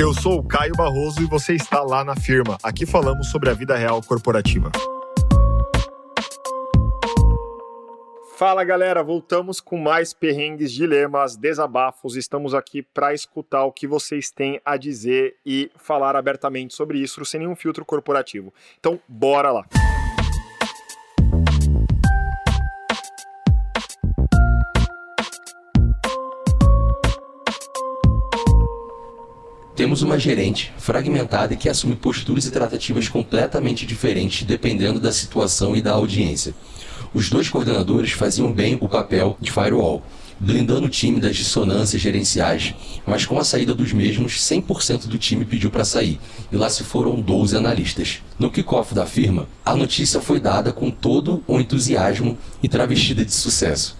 Eu sou o Caio Barroso e você está lá na firma. Aqui falamos sobre a vida real corporativa. Fala galera, voltamos com mais perrengues, dilemas, desabafos. Estamos aqui para escutar o que vocês têm a dizer e falar abertamente sobre isso sem nenhum filtro corporativo. Então, bora lá! Temos uma gerente fragmentada que assume posturas e tratativas completamente diferentes dependendo da situação e da audiência. Os dois coordenadores faziam bem o papel de firewall, blindando o time das dissonâncias gerenciais, mas com a saída dos mesmos, 100% do time pediu para sair, e lá se foram 12 analistas. No kickoff da firma, a notícia foi dada com todo o entusiasmo e travestida de sucesso.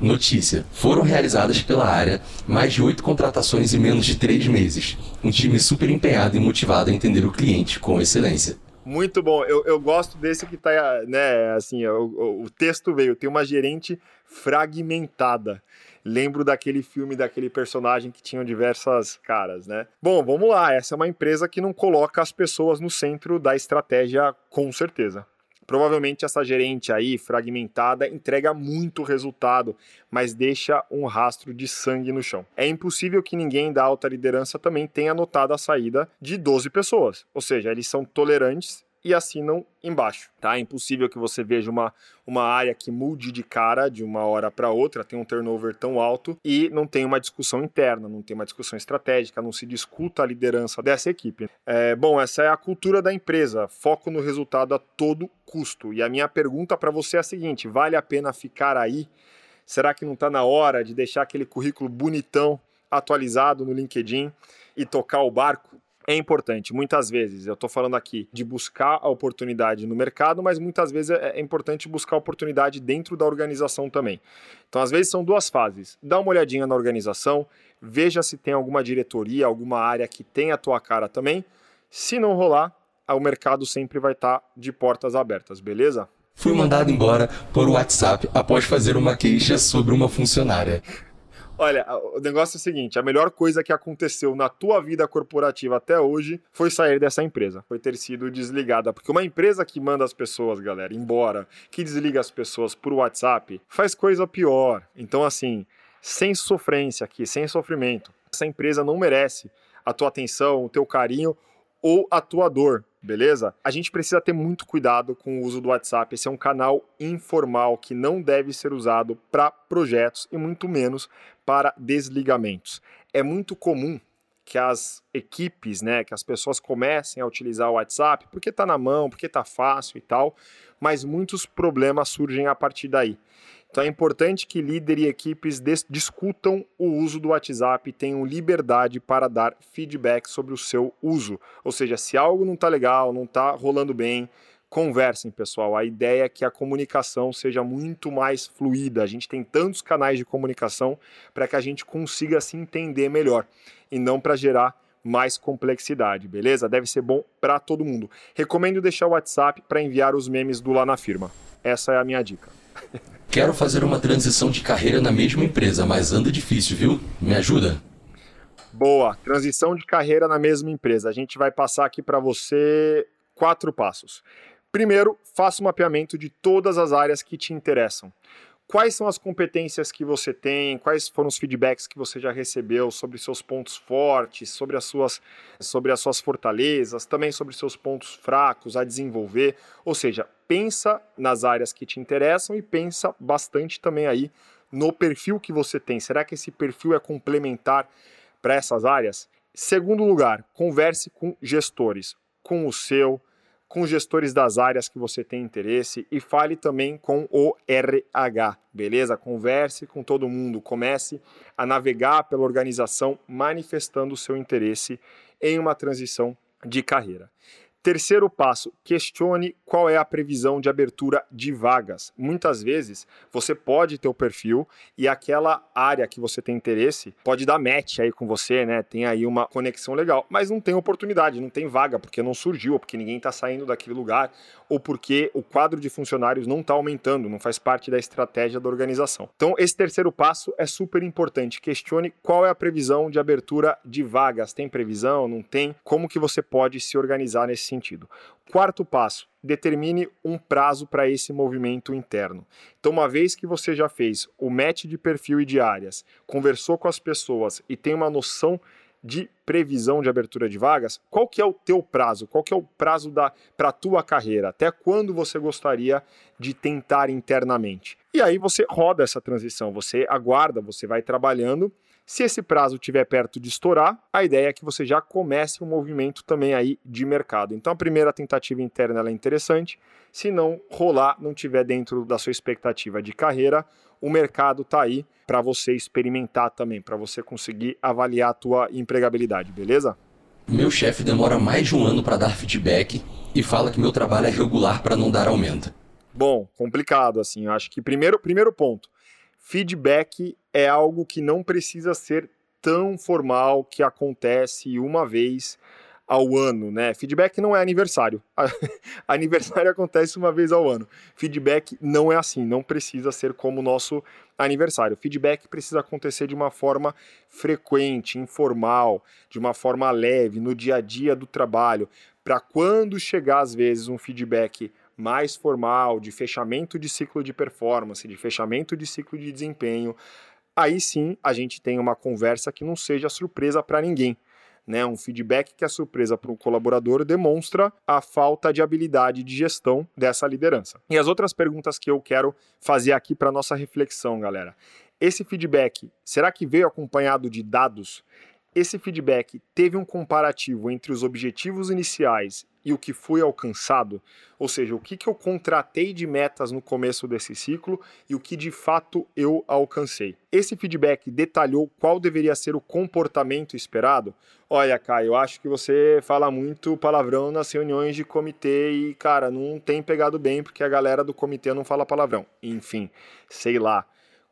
Notícia: foram realizadas pela área mais de oito contratações em menos de três meses. Um time super empenhado e motivado a entender o cliente com excelência. Muito bom. Eu, eu gosto desse que tá, né, assim, o, o texto veio, tem uma gerente fragmentada. Lembro daquele filme, daquele personagem que tinham diversas caras, né? Bom, vamos lá. Essa é uma empresa que não coloca as pessoas no centro da estratégia, com certeza. Provavelmente essa gerente aí, fragmentada, entrega muito resultado, mas deixa um rastro de sangue no chão. É impossível que ninguém da alta liderança também tenha notado a saída de 12 pessoas, ou seja, eles são tolerantes e assinam embaixo. Tá? É impossível que você veja uma, uma área que mude de cara de uma hora para outra, tem um turnover tão alto e não tem uma discussão interna, não tem uma discussão estratégica, não se discuta a liderança dessa equipe. É, bom, essa é a cultura da empresa, foco no resultado a todo custo. E a minha pergunta para você é a seguinte: vale a pena ficar aí? Será que não está na hora de deixar aquele currículo bonitão atualizado no LinkedIn e tocar o barco? É importante. Muitas vezes, eu estou falando aqui de buscar a oportunidade no mercado, mas muitas vezes é, é importante buscar a oportunidade dentro da organização também. Então, às vezes, são duas fases. Dá uma olhadinha na organização, veja se tem alguma diretoria, alguma área que tem a tua cara também. Se não rolar, o mercado sempre vai estar tá de portas abertas, beleza? Fui mandado embora por WhatsApp após fazer uma queixa sobre uma funcionária. Olha, o negócio é o seguinte: a melhor coisa que aconteceu na tua vida corporativa até hoje foi sair dessa empresa, foi ter sido desligada. Porque uma empresa que manda as pessoas, galera, embora, que desliga as pessoas por WhatsApp, faz coisa pior. Então, assim, sem sofrência aqui, sem sofrimento. Essa empresa não merece a tua atenção, o teu carinho ou a tua dor beleza? A gente precisa ter muito cuidado com o uso do WhatsApp. Esse é um canal informal que não deve ser usado para projetos e muito menos para desligamentos. É muito comum que as equipes, né, que as pessoas comecem a utilizar o WhatsApp porque está na mão, porque está fácil e tal, mas muitos problemas surgem a partir daí. Então é importante que líder e equipes discutam o uso do WhatsApp e tenham liberdade para dar feedback sobre o seu uso. Ou seja, se algo não está legal, não está rolando bem, conversem, pessoal. A ideia é que a comunicação seja muito mais fluida. A gente tem tantos canais de comunicação para que a gente consiga se entender melhor e não para gerar mais complexidade, beleza? Deve ser bom para todo mundo. Recomendo deixar o WhatsApp para enviar os memes do Lá na Firma. Essa é a minha dica. Quero fazer uma transição de carreira na mesma empresa, mas anda difícil, viu? Me ajuda? Boa, transição de carreira na mesma empresa. A gente vai passar aqui para você quatro passos. Primeiro, faça o um mapeamento de todas as áreas que te interessam quais são as competências que você tem, quais foram os feedbacks que você já recebeu sobre seus pontos fortes, sobre as suas, sobre as suas fortalezas, também sobre seus pontos fracos a desenvolver. Ou seja, pensa nas áreas que te interessam e pensa bastante também aí no perfil que você tem. Será que esse perfil é complementar para essas áreas? Segundo lugar, converse com gestores, com o seu, com gestores das áreas que você tem interesse e fale também com o RH, beleza? Converse com todo mundo, comece a navegar pela organização manifestando o seu interesse em uma transição de carreira. Terceiro passo, questione qual é a previsão de abertura de vagas. Muitas vezes você pode ter o perfil e aquela área que você tem interesse pode dar match aí com você, né? Tem aí uma conexão legal, mas não tem oportunidade, não tem vaga, porque não surgiu, porque ninguém está saindo daquele lugar, ou porque o quadro de funcionários não está aumentando, não faz parte da estratégia da organização. Então, esse terceiro passo é super importante. Questione qual é a previsão de abertura de vagas. Tem previsão? Não tem? Como que você pode se organizar nesse sentido. Quarto passo, determine um prazo para esse movimento interno. Então, uma vez que você já fez o match de perfil e de áreas, conversou com as pessoas e tem uma noção de previsão de abertura de vagas, qual que é o teu prazo? Qual que é o prazo para a tua carreira? Até quando você gostaria de tentar internamente? E aí você roda essa transição, você aguarda, você vai trabalhando se esse prazo estiver perto de estourar, a ideia é que você já comece um movimento também aí de mercado. Então a primeira tentativa interna é interessante. Se não rolar, não tiver dentro da sua expectativa de carreira, o mercado está aí para você experimentar também, para você conseguir avaliar a tua empregabilidade, beleza? Meu chefe demora mais de um ano para dar feedback e fala que meu trabalho é regular para não dar aumento. Bom, complicado assim. Eu acho que primeiro, primeiro ponto, feedback é algo que não precisa ser tão formal, que acontece uma vez ao ano, né? Feedback não é aniversário. aniversário acontece uma vez ao ano. Feedback não é assim, não precisa ser como o nosso aniversário. Feedback precisa acontecer de uma forma frequente, informal, de uma forma leve, no dia a dia do trabalho, para quando chegar às vezes um feedback mais formal, de fechamento de ciclo de performance, de fechamento de ciclo de desempenho, aí sim a gente tem uma conversa que não seja surpresa para ninguém. Né, um feedback que é surpresa para o colaborador demonstra a falta de habilidade de gestão dessa liderança. E as outras perguntas que eu quero fazer aqui para nossa reflexão, galera. Esse feedback, será que veio acompanhado de dados? Esse feedback teve um comparativo entre os objetivos iniciais e o que foi alcançado, ou seja, o que, que eu contratei de metas no começo desse ciclo e o que de fato eu alcancei. Esse feedback detalhou qual deveria ser o comportamento esperado? Olha, Caio, eu acho que você fala muito palavrão nas reuniões de comitê e, cara, não tem pegado bem porque a galera do comitê não fala palavrão. Enfim, sei lá.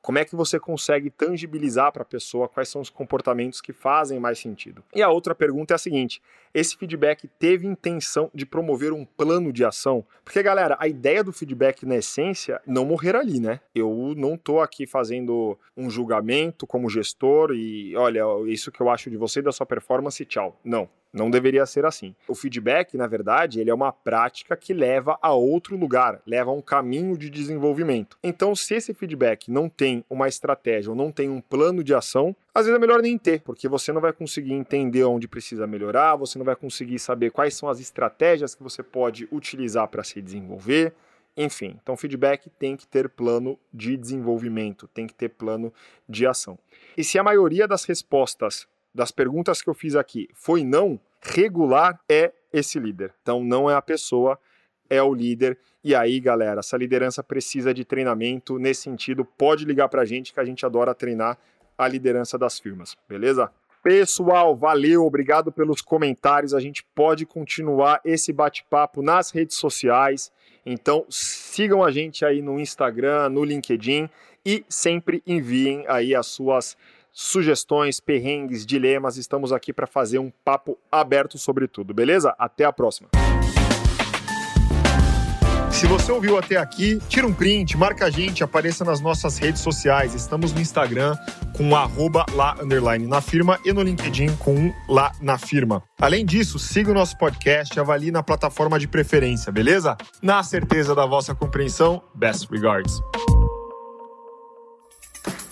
Como é que você consegue tangibilizar para a pessoa quais são os comportamentos que fazem mais sentido? E a outra pergunta é a seguinte: esse feedback teve intenção de promover um plano de ação? Porque, galera, a ideia do feedback, na essência, não morrer ali, né? Eu não estou aqui fazendo um julgamento como gestor e, olha, isso que eu acho de você e da sua performance, tchau. Não. Não deveria ser assim. O feedback, na verdade, ele é uma prática que leva a outro lugar, leva a um caminho de desenvolvimento. Então, se esse feedback não tem uma estratégia ou não tem um plano de ação, às vezes é melhor nem ter, porque você não vai conseguir entender onde precisa melhorar, você não vai conseguir saber quais são as estratégias que você pode utilizar para se desenvolver. Enfim, então feedback tem que ter plano de desenvolvimento, tem que ter plano de ação. E se a maioria das respostas das perguntas que eu fiz aqui foi não, regular é esse líder. Então não é a pessoa, é o líder. E aí, galera, essa liderança precisa de treinamento nesse sentido. Pode ligar para a gente que a gente adora treinar a liderança das firmas, beleza? Pessoal, valeu, obrigado pelos comentários. A gente pode continuar esse bate-papo nas redes sociais. Então, sigam a gente aí no Instagram, no LinkedIn e sempre enviem aí as suas sugestões, perrengues, dilemas. Estamos aqui para fazer um papo aberto sobre tudo, beleza? Até a próxima. Se você ouviu até aqui, tira um print, marca a gente, apareça nas nossas redes sociais. Estamos no Instagram com arroba lá underline na firma e no LinkedIn com um lá na firma. Além disso, siga o nosso podcast e avalie na plataforma de preferência, beleza? Na certeza da vossa compreensão, best regards.